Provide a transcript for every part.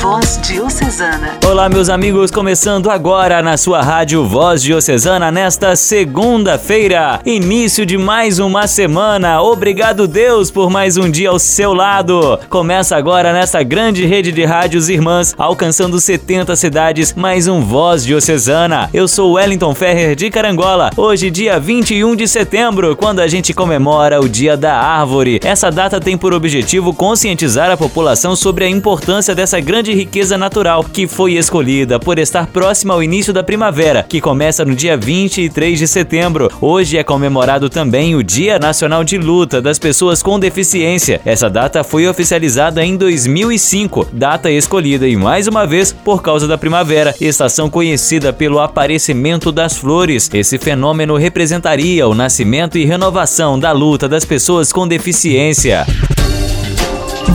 Voz Diocesana. Olá, meus amigos, começando agora na sua rádio Voz Diocesana nesta segunda-feira, início de mais uma semana. Obrigado, Deus, por mais um dia ao seu lado. Começa agora nesta grande rede de rádios irmãs, alcançando 70 cidades, mais um Voz Diocesana. Eu sou Wellington Ferrer de Carangola. Hoje, dia 21 de setembro, quando a gente comemora o Dia da Árvore. Essa data tem por objetivo conscientizar a população sobre a importância dessa grande de riqueza natural que foi escolhida por estar próxima ao início da primavera, que começa no dia 23 de setembro. Hoje é comemorado também o Dia Nacional de Luta das Pessoas com Deficiência. Essa data foi oficializada em 2005, data escolhida e mais uma vez por causa da primavera, estação conhecida pelo aparecimento das flores. Esse fenômeno representaria o nascimento e renovação da luta das pessoas com deficiência.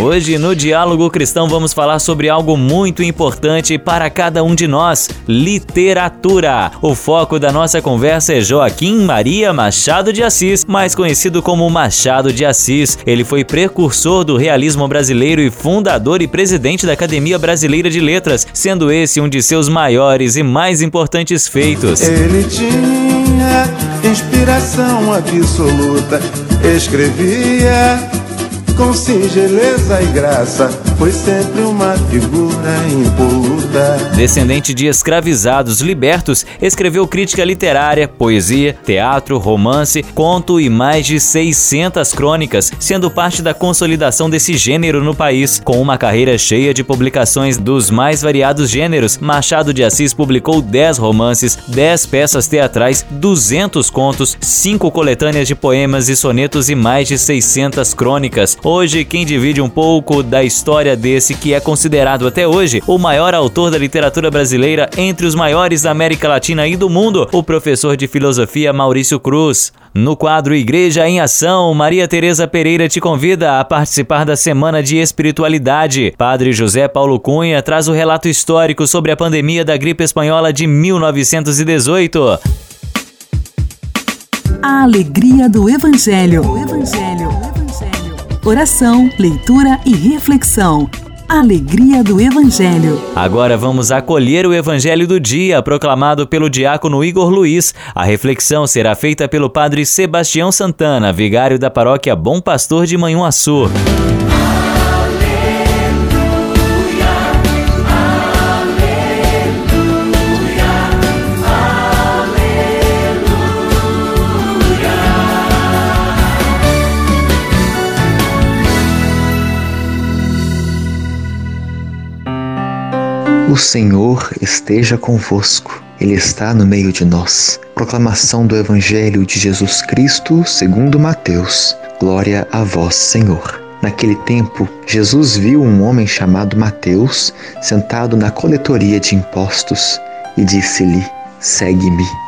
Hoje, no Diálogo Cristão, vamos falar sobre algo muito importante para cada um de nós: literatura. O foco da nossa conversa é Joaquim Maria Machado de Assis, mais conhecido como Machado de Assis. Ele foi precursor do realismo brasileiro e fundador e presidente da Academia Brasileira de Letras, sendo esse um de seus maiores e mais importantes feitos. Ele tinha inspiração absoluta, escrevia com singeleza e graça, foi sempre uma figura impoluta. Descendente de escravizados libertos, escreveu crítica literária, poesia, teatro, romance, conto e mais de 600 crônicas, sendo parte da consolidação desse gênero no país. Com uma carreira cheia de publicações dos mais variados gêneros, Machado de Assis publicou 10 romances, 10 peças teatrais, 200 contos, 5 coletâneas de poemas e sonetos e mais de 600 crônicas. Hoje, quem divide um pouco da história desse que é considerado até hoje o maior autor da literatura brasileira entre os maiores da América Latina e do mundo, o professor de filosofia Maurício Cruz. No quadro Igreja em Ação, Maria Tereza Pereira te convida a participar da Semana de Espiritualidade. Padre José Paulo Cunha traz o relato histórico sobre a pandemia da gripe espanhola de 1918. A alegria do Evangelho. O Evangelho oração, leitura e reflexão. Alegria do Evangelho. Agora vamos acolher o Evangelho do dia, proclamado pelo diácono Igor Luiz. A reflexão será feita pelo padre Sebastião Santana, vigário da paróquia Bom Pastor de Manhuaçu. O Senhor esteja convosco, Ele está no meio de nós. Proclamação do Evangelho de Jesus Cristo, segundo Mateus. Glória a vós, Senhor. Naquele tempo, Jesus viu um homem chamado Mateus sentado na coletoria de impostos e disse-lhe: Segue-me.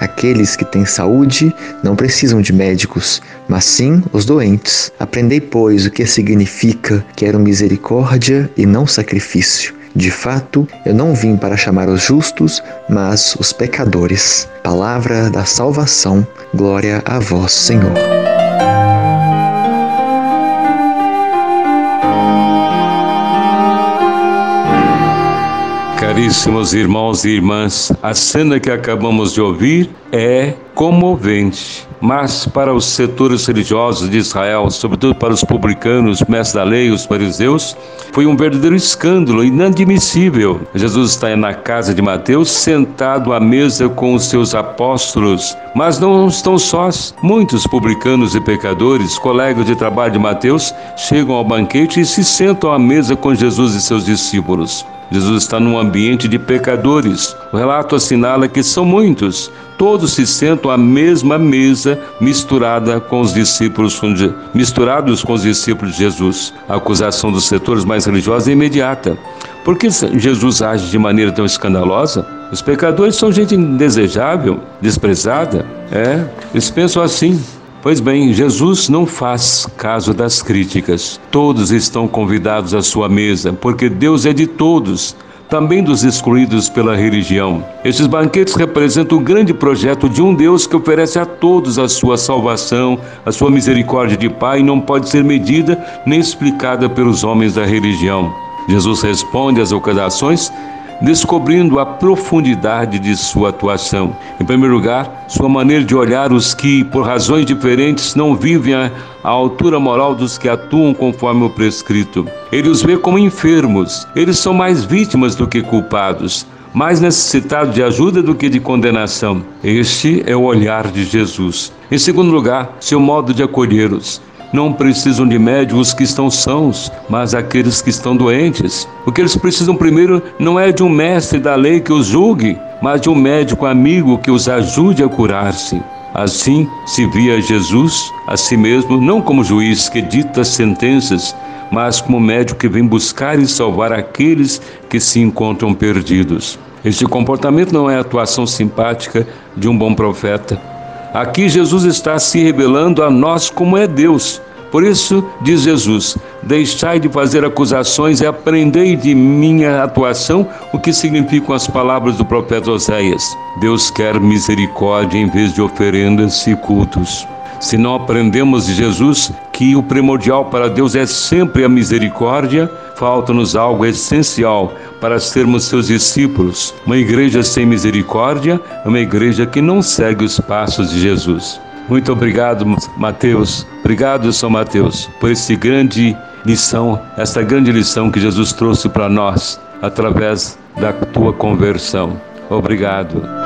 Aqueles que têm saúde não precisam de médicos, mas sim os doentes. Aprendei, pois, o que significa quero misericórdia e não sacrifício. De fato, eu não vim para chamar os justos, mas os pecadores. Palavra da salvação. Glória a vós, Senhor. Caríssimos irmãos e irmãs, a cena que acabamos de ouvir é comovente, mas para os setores religiosos de Israel, sobretudo para os publicanos, mestres da lei, os fariseus, foi um verdadeiro escândalo inadmissível. Jesus está na casa de Mateus, sentado à mesa com os seus apóstolos, mas não estão sós. Muitos publicanos e pecadores, colegas de trabalho de Mateus, chegam ao banquete e se sentam à mesa com Jesus e seus discípulos. Jesus está num ambiente de pecadores. O relato assinala que são muitos. Todos se sentam à mesma mesa, misturada com os discípulos, misturados com os discípulos de Jesus. A acusação dos setores mais religiosos é imediata. Por que Jesus age de maneira tão escandalosa? Os pecadores são gente indesejável, desprezada. É, eles pensam assim. Pois bem, Jesus não faz caso das críticas. Todos estão convidados à sua mesa, porque Deus é de todos, também dos excluídos pela religião. Estes banquetes representam o grande projeto de um Deus que oferece a todos a sua salvação, a sua misericórdia de Pai, não pode ser medida nem explicada pelos homens da religião. Jesus responde às ocasiões descobrindo a profundidade de sua atuação. Em primeiro lugar, sua maneira de olhar os que, por razões diferentes, não vivem à altura moral dos que atuam conforme o prescrito. Ele os vê como enfermos, eles são mais vítimas do que culpados mais necessitados de ajuda do que de condenação. Este é o olhar de Jesus. Em segundo lugar, seu modo de acolhê-los. Não precisam de médicos que estão sãos, mas aqueles que estão doentes. O que eles precisam primeiro não é de um mestre da lei que os julgue, mas de um médico amigo que os ajude a curar-se. Assim se via Jesus a si mesmo não como juiz que dita sentenças, mas como médico que vem buscar e salvar aqueles que se encontram perdidos. Este comportamento não é a atuação simpática de um bom profeta, Aqui Jesus está se revelando a nós como é Deus. Por isso, diz Jesus: deixai de fazer acusações e aprendei de minha atuação o que significam as palavras do profeta Oséias. Deus quer misericórdia em vez de oferendas e cultos. Se não aprendemos de Jesus que o primordial para Deus é sempre a misericórdia, falta-nos algo essencial para sermos seus discípulos. Uma igreja sem misericórdia é uma igreja que não segue os passos de Jesus. Muito obrigado, Mateus. Obrigado, São Mateus, por esse grande lição, essa grande lição que Jesus trouxe para nós através da tua conversão. Obrigado.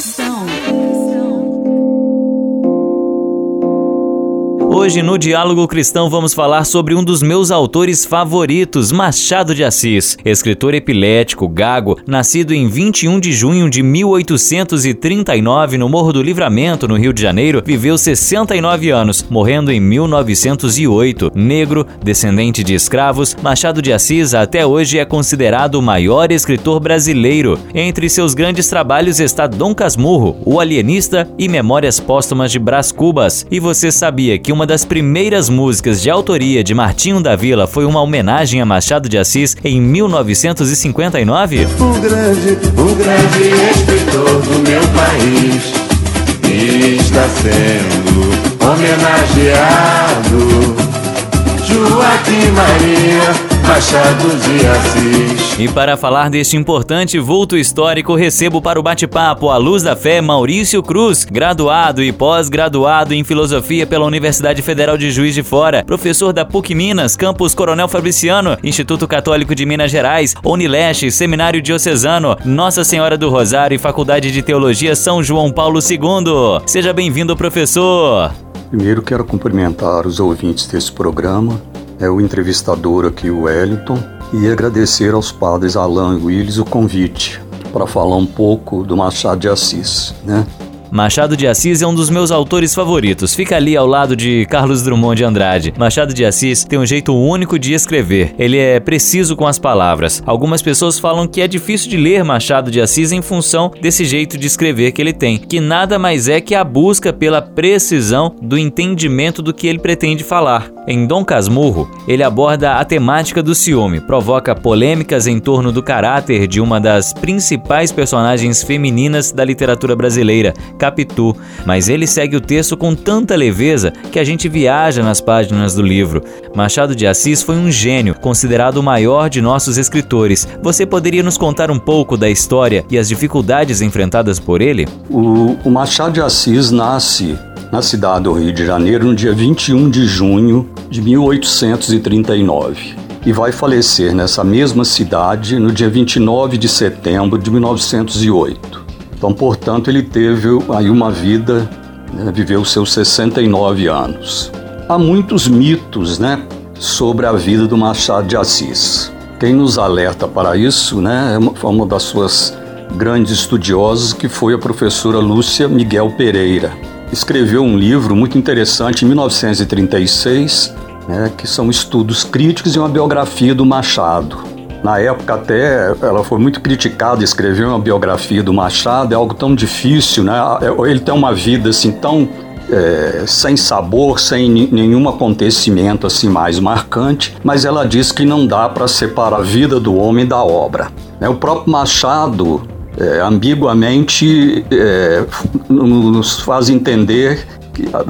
Hoje no Diálogo Cristão vamos falar sobre um dos meus autores favoritos, Machado de Assis, escritor epilético, gago, nascido em 21 de junho de 1839 no Morro do Livramento, no Rio de Janeiro, viveu 69 anos, morrendo em 1908. Negro, descendente de escravos, Machado de Assis até hoje é considerado o maior escritor brasileiro. Entre seus grandes trabalhos está Dom Casmurro, O Alienista e Memórias Póstumas de Brás Cubas. E você sabia que uma uma das primeiras músicas de autoria de Martinho da Vila foi uma homenagem a Machado de Assis em 1959? O grande, o grande escritor do meu país está sendo homenageado. Joaquim Maria Machado de Assis. E para falar deste importante vulto histórico, recebo para o bate-papo à luz da fé Maurício Cruz, graduado e pós-graduado em filosofia pela Universidade Federal de Juiz de Fora, professor da PUC Minas, campus Coronel Fabriciano, Instituto Católico de Minas Gerais, Unileste, Seminário Diocesano, Nossa Senhora do Rosário e Faculdade de Teologia São João Paulo II. Seja bem-vindo, professor. Primeiro quero cumprimentar os ouvintes desse programa é o entrevistador aqui, o Wellington, e agradecer aos padres Alain e Willis o convite para falar um pouco do Machado de Assis, né? Machado de Assis é um dos meus autores favoritos. Fica ali ao lado de Carlos Drummond de Andrade. Machado de Assis tem um jeito único de escrever. Ele é preciso com as palavras. Algumas pessoas falam que é difícil de ler Machado de Assis em função desse jeito de escrever que ele tem, que nada mais é que a busca pela precisão do entendimento do que ele pretende falar. Em Dom Casmurro, ele aborda a temática do ciúme, provoca polêmicas em torno do caráter de uma das principais personagens femininas da literatura brasileira, Capitu, mas ele segue o texto com tanta leveza que a gente viaja nas páginas do livro. Machado de Assis foi um gênio, considerado o maior de nossos escritores. Você poderia nos contar um pouco da história e as dificuldades enfrentadas por ele? O, o Machado de Assis nasce na cidade do Rio de Janeiro no dia 21 de junho de 1839 e vai falecer nessa mesma cidade no dia 29 de setembro de 1908. Então, portanto, ele teve aí uma vida, né, viveu seus 69 anos. Há muitos mitos, né, sobre a vida do Machado de Assis. Quem nos alerta para isso, né, é uma das suas grandes estudiosas, que foi a professora Lúcia Miguel Pereira. Escreveu um livro muito interessante em 1936, né, que são estudos críticos e uma biografia do Machado. Na época até ela foi muito criticada, escrever uma biografia do Machado é algo tão difícil, né? Ele tem uma vida assim tão é, sem sabor, sem nenhum acontecimento assim mais marcante, mas ela diz que não dá para separar a vida do homem da obra. Né? O próprio Machado é, ambiguamente é, nos faz entender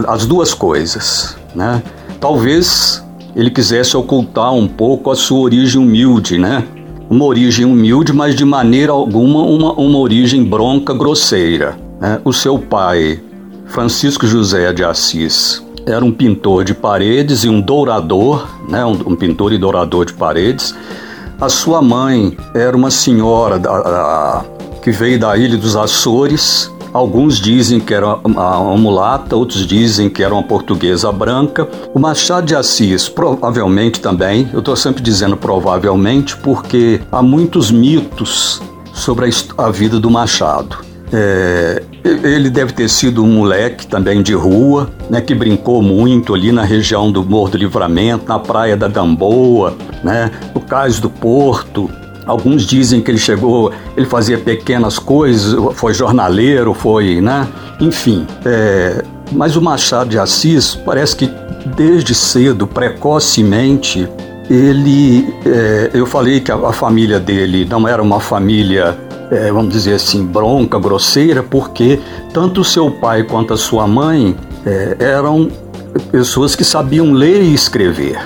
as duas coisas, né? Talvez ele quisesse ocultar um pouco a sua origem humilde, né? Uma origem humilde, mas de maneira alguma uma, uma origem bronca, grosseira. Né? O seu pai, Francisco José de Assis, era um pintor de paredes e um dourador, né? um, um pintor e dourador de paredes. A sua mãe era uma senhora da, da, que veio da ilha dos Açores, Alguns dizem que era uma mulata, outros dizem que era uma portuguesa branca. O Machado de Assis, provavelmente também, eu estou sempre dizendo provavelmente porque há muitos mitos sobre a, vida do Machado. É, ele deve ter sido um moleque também de rua, né, que brincou muito ali na região do Morro do Livramento, na praia da Gamboa, né, no cais do Porto, Alguns dizem que ele chegou, ele fazia pequenas coisas, foi jornaleiro, foi, né? Enfim, é, mas o Machado de Assis parece que desde cedo, precocemente, ele, é, eu falei que a, a, família dele não era uma família, é, vamos dizer assim, bronca, grosseira, porque tanto seu pai quanto a sua mãe é, eram pessoas que sabiam ler e escrever.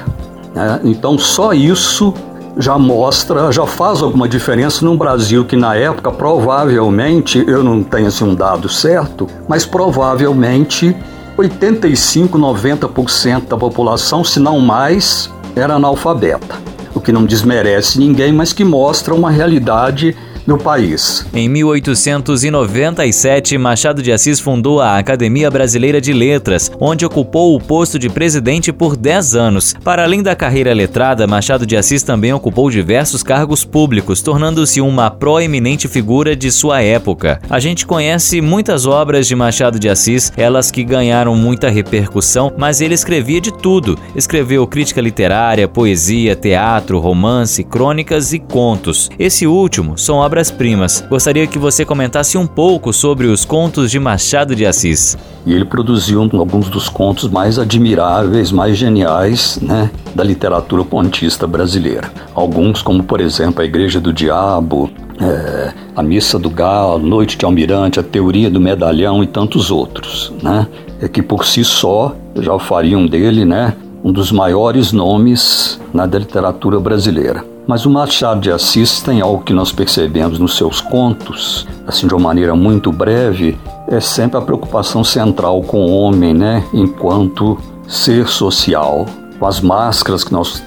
Né? Então só isso já mostra, já faz alguma diferença num Brasil que na época provavelmente, eu não tenho assim um dado certo, mas provavelmente 85, 90% da população, se não mais, era analfabeta. O que não desmerece ninguém, mas que mostra uma realidade no país. Em 1897, Machado de Assis fundou a Academia Brasileira de Letras, onde ocupou o posto de presidente por 10 anos. Para além da carreira letrada, Machado de Assis também ocupou diversos cargos públicos, tornando-se uma proeminente figura de sua época. A gente conhece muitas obras de Machado de Assis, elas que ganharam muita repercussão, mas ele escrevia de tudo. Escreveu crítica literária, poesia, teatro, romance, crônicas e contos. Esse último são obras obras-primas. Gostaria que você comentasse um pouco sobre os contos de Machado de Assis. E ele produziu alguns dos contos mais admiráveis, mais geniais né, da literatura pontista brasileira. Alguns, como por exemplo A Igreja do Diabo, é, A Missa do Galo, Noite de Almirante, A Teoria do Medalhão e tantos outros. Né, é que por si só já fariam dele né, um dos maiores nomes na da literatura brasileira. Mas o Machado de Assis tem algo que nós percebemos nos seus contos, assim de uma maneira muito breve, é sempre a preocupação central com o homem, né, enquanto ser social, com as máscaras que nós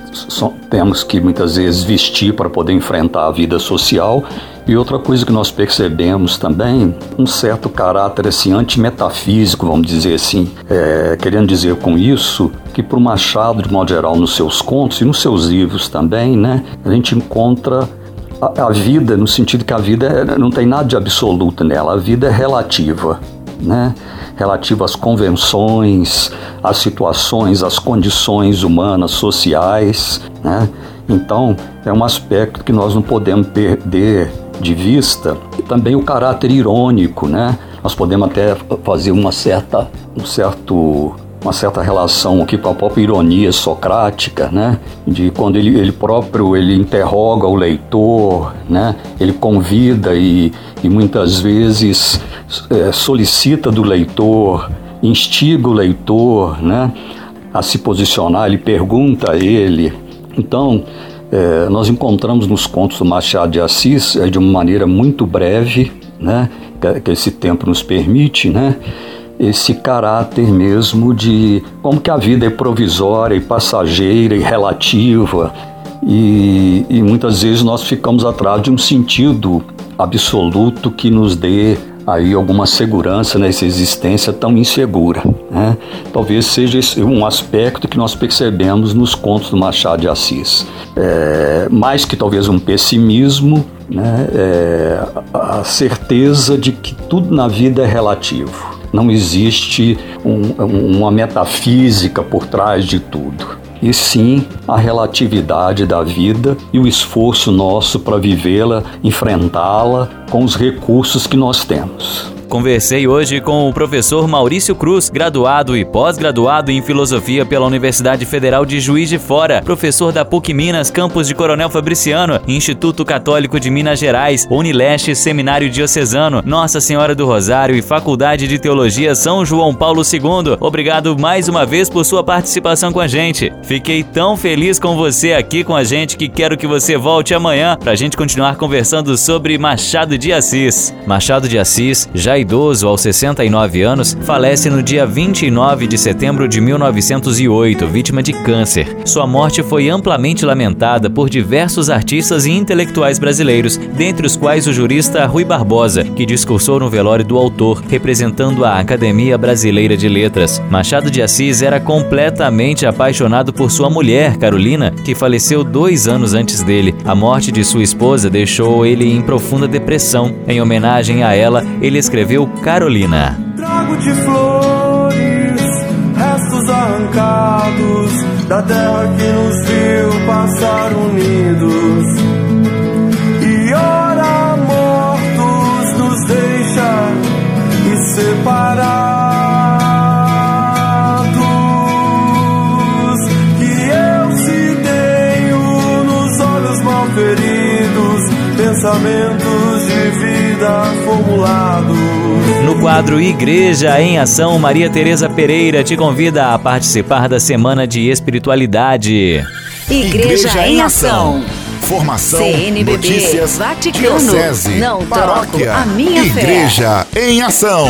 temos que muitas vezes vestir para poder enfrentar a vida social. E outra coisa que nós percebemos também, um certo caráter assim antimetafísico, vamos dizer assim, é, querendo dizer com isso que para o Machado, de modo geral, nos seus contos e nos seus livros também, né, a gente encontra a, a vida no sentido que a vida é, não tem nada de absoluto nela, a vida é relativa, né? relativo às convenções, às situações, às condições humanas, sociais. Né? Então, é um aspecto que nós não podemos perder de vista. E também o caráter irônico, né? Nós podemos até fazer uma certa, um certo uma certa relação aqui com a própria ironia socrática, né? De quando ele, ele próprio ele interroga o leitor, né? Ele convida e, e muitas vezes é, solicita do leitor, instiga o leitor, né? A se posicionar, ele pergunta a ele. Então, é, nós encontramos nos contos do Machado de Assis, é, de uma maneira muito breve, né? Que, que esse tempo nos permite, né? esse caráter mesmo de como que a vida é provisória e passageira e relativa e, e muitas vezes nós ficamos atrás de um sentido absoluto que nos dê aí alguma segurança nessa existência tão insegura. Né? Talvez seja um aspecto que nós percebemos nos contos do Machado de Assis. É, mais que talvez um pessimismo, né? É, a certeza de que tudo na vida é relativo. Não existe um, uma metafísica por trás de tudo e sim a relatividade da vida e o esforço nosso para vivê-la, enfrentá-la com os recursos que nós temos. Conversei hoje com o professor Maurício Cruz, graduado e pós-graduado em filosofia pela Universidade Federal de Juiz de Fora, professor da PUC Minas, campus de Coronel Fabriciano, Instituto Católico de Minas Gerais, Unileste Seminário Diocesano, Nossa Senhora do Rosário e Faculdade de Teologia São João Paulo II. Obrigado mais uma vez por sua participação com a gente. Fiquei tão feliz com você aqui com a gente que quero que você volte amanhã para a gente continuar conversando sobre Machado de Assis. Machado de Assis já idoso aos 69 anos, falece no dia 29 de setembro de 1908, vítima de câncer. Sua morte foi amplamente lamentada por diversos artistas e intelectuais brasileiros, dentre os quais o jurista Rui Barbosa, que discursou no velório do autor, representando a Academia Brasileira de Letras. Machado de Assis era completamente apaixonado por sua mulher, Carolina, que faleceu dois anos antes dele. A morte de sua esposa deixou ele em profunda depressão. Em homenagem a ela, ele escreveu escreveu Carolina. Trago de flores, restos arrancados da terra que nos viu passar unidos. E ora mortos nos deixa e separar. pensamentos de vida formulados. No quadro Igreja em Ação, Maria Tereza Pereira te convida a participar da Semana de Espiritualidade. Igreja, Igreja em Ação. Formação, CNBB, notícias, Vaticano, diocese, não paróquia, a minha Igreja fé. em Ação.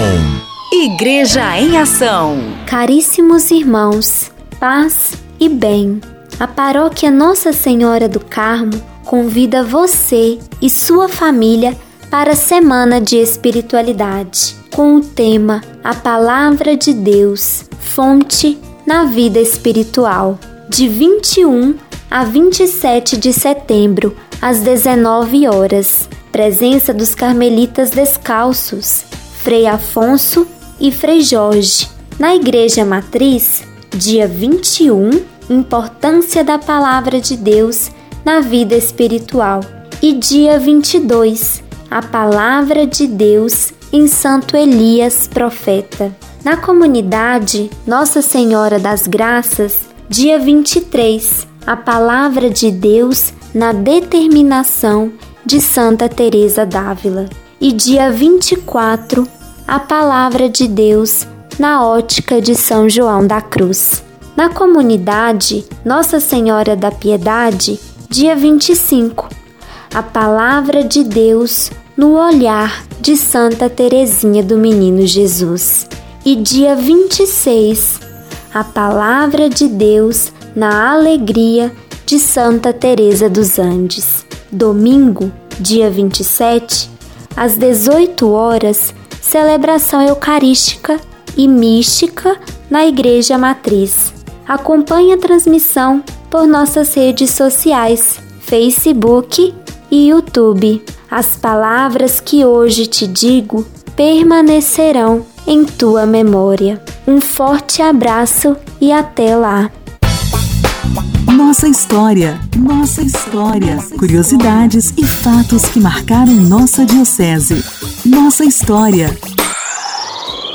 Igreja em Ação. Caríssimos irmãos, paz e bem. A paróquia Nossa Senhora do Carmo convida você e sua família para a Semana de Espiritualidade, com o tema A Palavra de Deus, Fonte na Vida Espiritual, de 21 a 27 de setembro, às 19 horas. Presença dos Carmelitas Descalços, Frei Afonso e Frei Jorge. Na Igreja Matriz, dia 21, Importância da Palavra de Deus na vida espiritual. E dia 22, a palavra de Deus em Santo Elias, profeta. Na comunidade Nossa Senhora das Graças, dia 23, a palavra de Deus na determinação de Santa Teresa d'Ávila. E dia 24, a palavra de Deus na ótica de São João da Cruz. Na comunidade Nossa Senhora da Piedade, dia 25. A palavra de Deus no olhar de Santa Teresinha do Menino Jesus. E dia 26. A palavra de Deus na alegria de Santa Teresa dos Andes. Domingo, dia 27, às 18 horas, celebração eucarística e mística na Igreja Matriz. Acompanhe a transmissão por nossas redes sociais, Facebook e YouTube. As palavras que hoje te digo permanecerão em tua memória. Um forte abraço e até lá! Nossa história, nossa história. Curiosidades e fatos que marcaram nossa Diocese. Nossa história.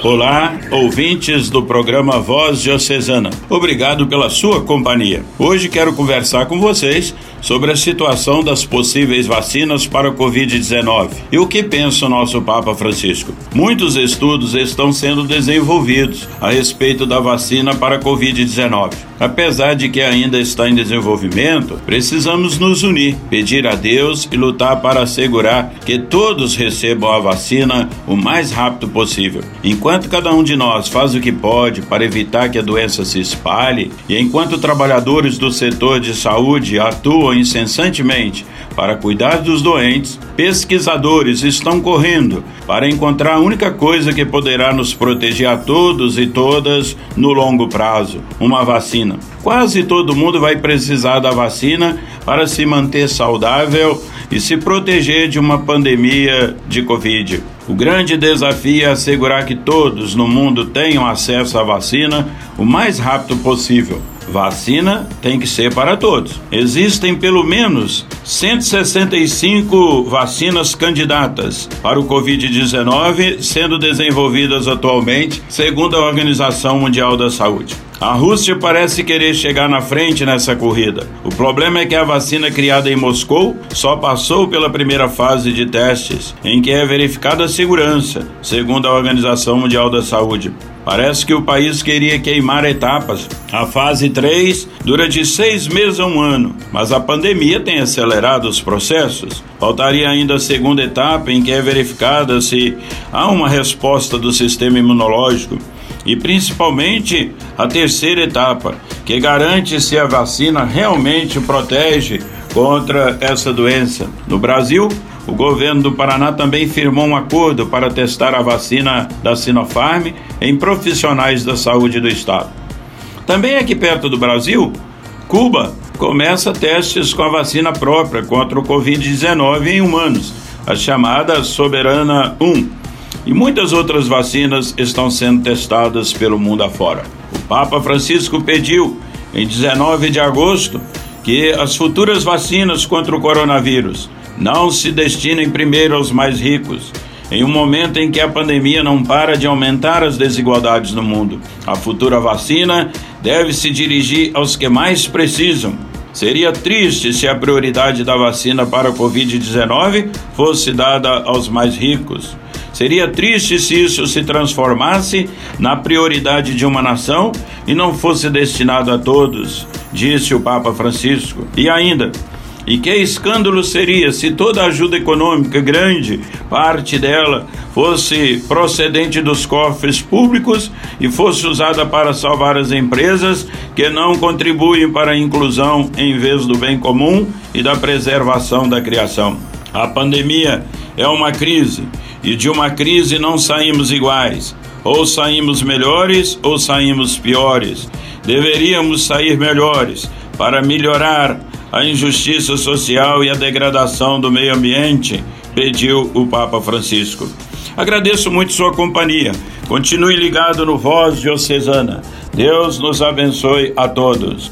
Olá, ouvintes do programa Voz Diocesana. Obrigado pela sua companhia. Hoje quero conversar com vocês sobre a situação das possíveis vacinas para o Covid-19 e o que pensa o nosso Papa Francisco. Muitos estudos estão sendo desenvolvidos a respeito da vacina para a Covid-19. Apesar de que ainda está em desenvolvimento, precisamos nos unir, pedir a Deus e lutar para assegurar que todos recebam a vacina o mais rápido possível. Enquanto enquanto cada um de nós faz o que pode para evitar que a doença se espalhe, e enquanto trabalhadores do setor de saúde atuam incessantemente para cuidar dos doentes, pesquisadores estão correndo para encontrar a única coisa que poderá nos proteger a todos e todas no longo prazo: uma vacina. Quase todo mundo vai precisar da vacina para se manter saudável e se proteger de uma pandemia de Covid. O grande desafio é assegurar que todos no mundo tenham acesso à vacina o mais rápido possível. Vacina tem que ser para todos. Existem pelo menos 165 vacinas candidatas para o Covid-19 sendo desenvolvidas atualmente, segundo a Organização Mundial da Saúde. A Rússia parece querer chegar na frente nessa corrida. O problema é que a vacina criada em Moscou só passou pela primeira fase de testes, em que é verificada a segurança, segundo a Organização Mundial da Saúde. Parece que o país queria queimar etapas. A fase 3 dura de seis meses a um ano, mas a pandemia tem acelerado os processos. Faltaria ainda a segunda etapa, em que é verificada se há uma resposta do sistema imunológico e principalmente a terceira etapa, que garante se a vacina realmente protege contra essa doença. No Brasil, o governo do Paraná também firmou um acordo para testar a vacina da Sinopharm em profissionais da saúde do estado. Também aqui perto do Brasil, Cuba começa testes com a vacina própria contra o Covid-19 em humanos, a chamada Soberana 1 e muitas outras vacinas estão sendo testadas pelo mundo afora. O Papa Francisco pediu, em 19 de agosto, que as futuras vacinas contra o coronavírus não se destinem primeiro aos mais ricos, em um momento em que a pandemia não para de aumentar as desigualdades no mundo. A futura vacina deve se dirigir aos que mais precisam. Seria triste se a prioridade da vacina para a Covid-19 fosse dada aos mais ricos. Seria triste se isso se transformasse na prioridade de uma nação e não fosse destinado a todos, disse o Papa Francisco. E ainda, e que escândalo seria se toda a ajuda econômica grande, parte dela, fosse procedente dos cofres públicos e fosse usada para salvar as empresas que não contribuem para a inclusão em vez do bem comum e da preservação da criação. A pandemia é uma crise e de uma crise não saímos iguais. Ou saímos melhores ou saímos piores. Deveríamos sair melhores para melhorar a injustiça social e a degradação do meio ambiente, pediu o Papa Francisco. Agradeço muito sua companhia. Continue ligado no Voz Diocesana. Deus nos abençoe a todos.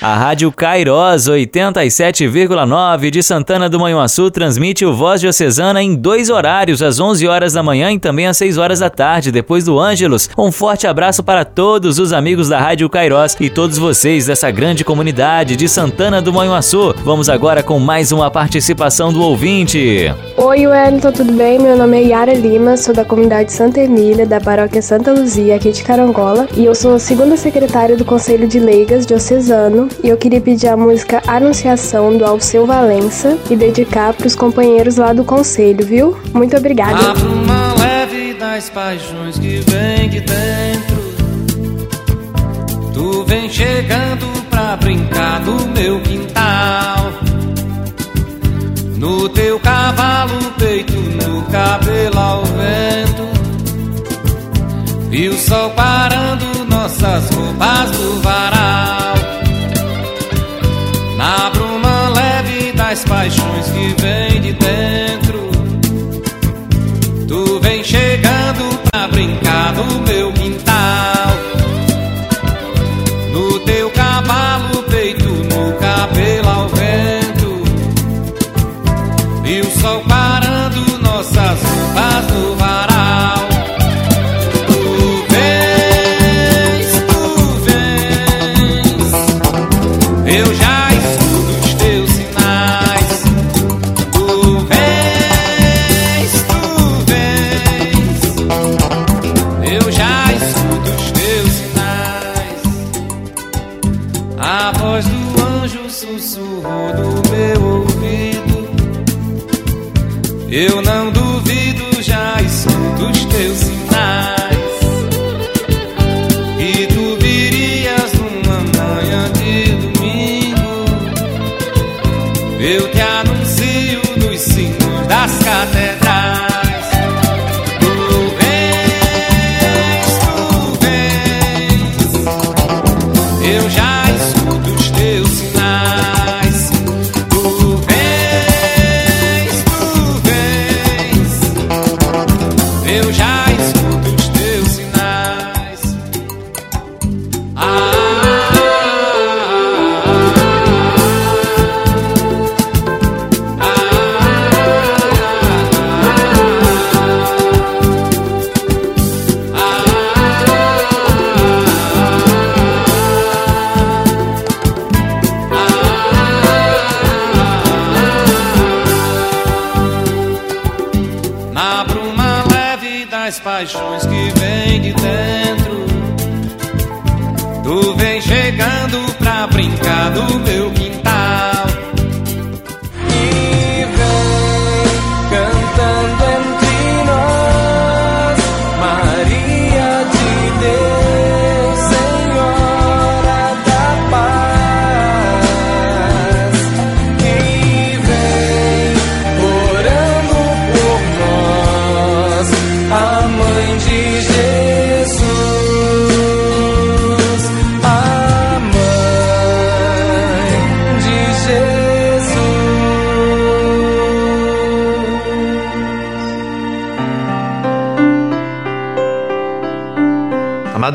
A Rádio Cairós 87,9 de Santana do Manhuaçu transmite o Voz Diocesana em dois horários, às 11 horas da manhã e também às 6 horas da tarde, depois do Ângelos. Um forte abraço para todos os amigos da Rádio Cairós e todos vocês dessa grande comunidade de Santana do Manhuaçu. Vamos agora com mais uma participação do ouvinte. Oi, Wellington, tudo bem? Meu nome é Yara Lima, sou da comunidade Santa Emília, da paróquia Santa Luzia, aqui de Carangola, e eu sou a segunda secretária do Conselho de Leigas Diocesano e eu queria pedir a música Anunciação do Alceu Valença e dedicar para os companheiros lá do conselho, viu? Muito obrigada. Abra uma leve das paixões que vem de dentro. Tu vem chegando pra brincar no meu quintal. No teu cavalo, peito, no cabelo ao vento. E o sol parando nossas roupas do varal. Paixões que vem de dentro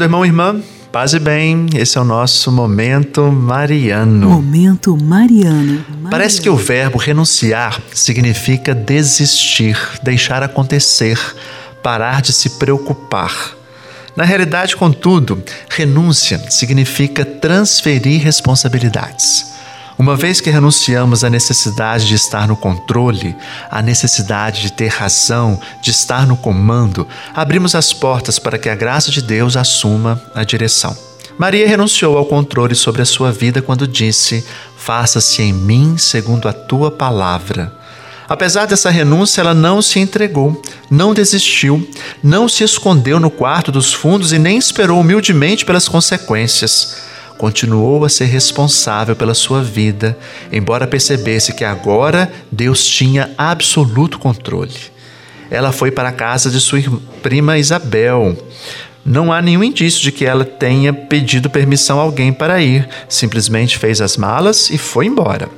Amado irmão e irmã, paz e bem, esse é o nosso momento mariano. Momento mariano. mariano. Parece que o verbo renunciar significa desistir, deixar acontecer, parar de se preocupar. Na realidade, contudo, renúncia significa transferir responsabilidades. Uma vez que renunciamos à necessidade de estar no controle, à necessidade de ter razão, de estar no comando, abrimos as portas para que a graça de Deus assuma a direção. Maria renunciou ao controle sobre a sua vida quando disse: Faça-se em mim segundo a tua palavra. Apesar dessa renúncia, ela não se entregou, não desistiu, não se escondeu no quarto dos fundos e nem esperou humildemente pelas consequências continuou a ser responsável pela sua vida, embora percebesse que agora Deus tinha absoluto controle. Ela foi para a casa de sua prima Isabel. Não há nenhum indício de que ela tenha pedido permissão a alguém para ir, simplesmente fez as malas e foi embora.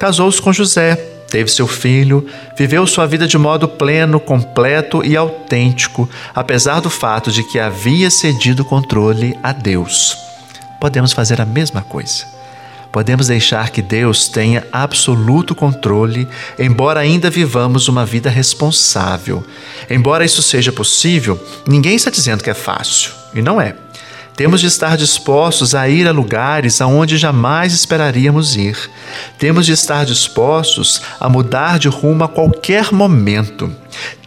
Casou-se com José, teve seu filho, viveu sua vida de modo pleno, completo e autêntico, apesar do fato de que havia cedido o controle a Deus podemos fazer a mesma coisa. Podemos deixar que Deus tenha absoluto controle, embora ainda vivamos uma vida responsável. Embora isso seja possível, ninguém está dizendo que é fácil, e não é. Temos de estar dispostos a ir a lugares aonde jamais esperaríamos ir. Temos de estar dispostos a mudar de rumo a qualquer momento.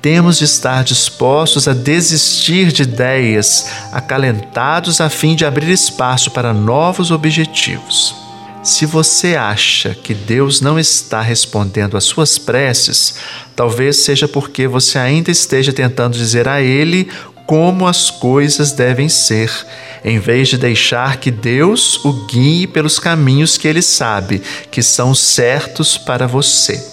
Temos de estar dispostos a desistir de ideias, acalentados a fim de abrir espaço para novos objetivos. Se você acha que Deus não está respondendo às suas preces, talvez seja porque você ainda esteja tentando dizer a Ele como as coisas devem ser, em vez de deixar que Deus o guie pelos caminhos que ele sabe que são certos para você.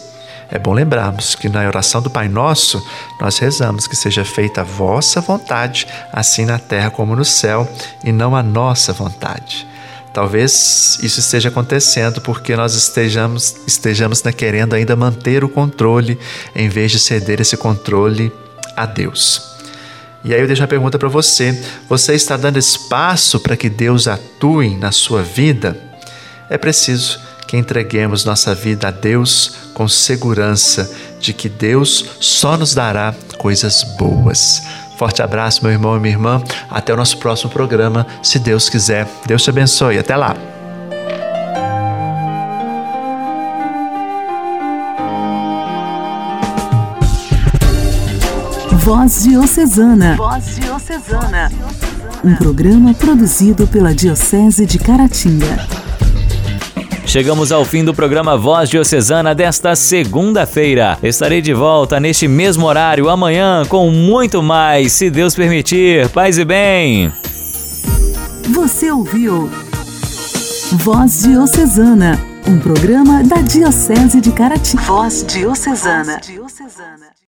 É bom lembrarmos que na oração do Pai Nosso, nós rezamos que seja feita a vossa vontade, assim na terra como no céu, e não a nossa vontade. Talvez isso esteja acontecendo porque nós estejamos, estejamos né, querendo ainda manter o controle, em vez de ceder esse controle a Deus. E aí eu deixo a pergunta para você: você está dando espaço para que Deus atue na sua vida? É preciso que entreguemos nossa vida a Deus com segurança de que Deus só nos dará coisas boas. Forte abraço, meu irmão e minha irmã. Até o nosso próximo programa, se Deus quiser. Deus te abençoe. Até lá. Voz Diocesana. Voz Diocesana. Um programa produzido pela Diocese de Caratinga. chegamos ao fim do programa Voz Diocesana desta segunda-feira. Estarei de volta neste mesmo horário amanhã com muito mais, se Deus permitir. Paz e bem. Você ouviu Voz Diocesana, um programa da Diocese de Caratinga. Voz Diocesana.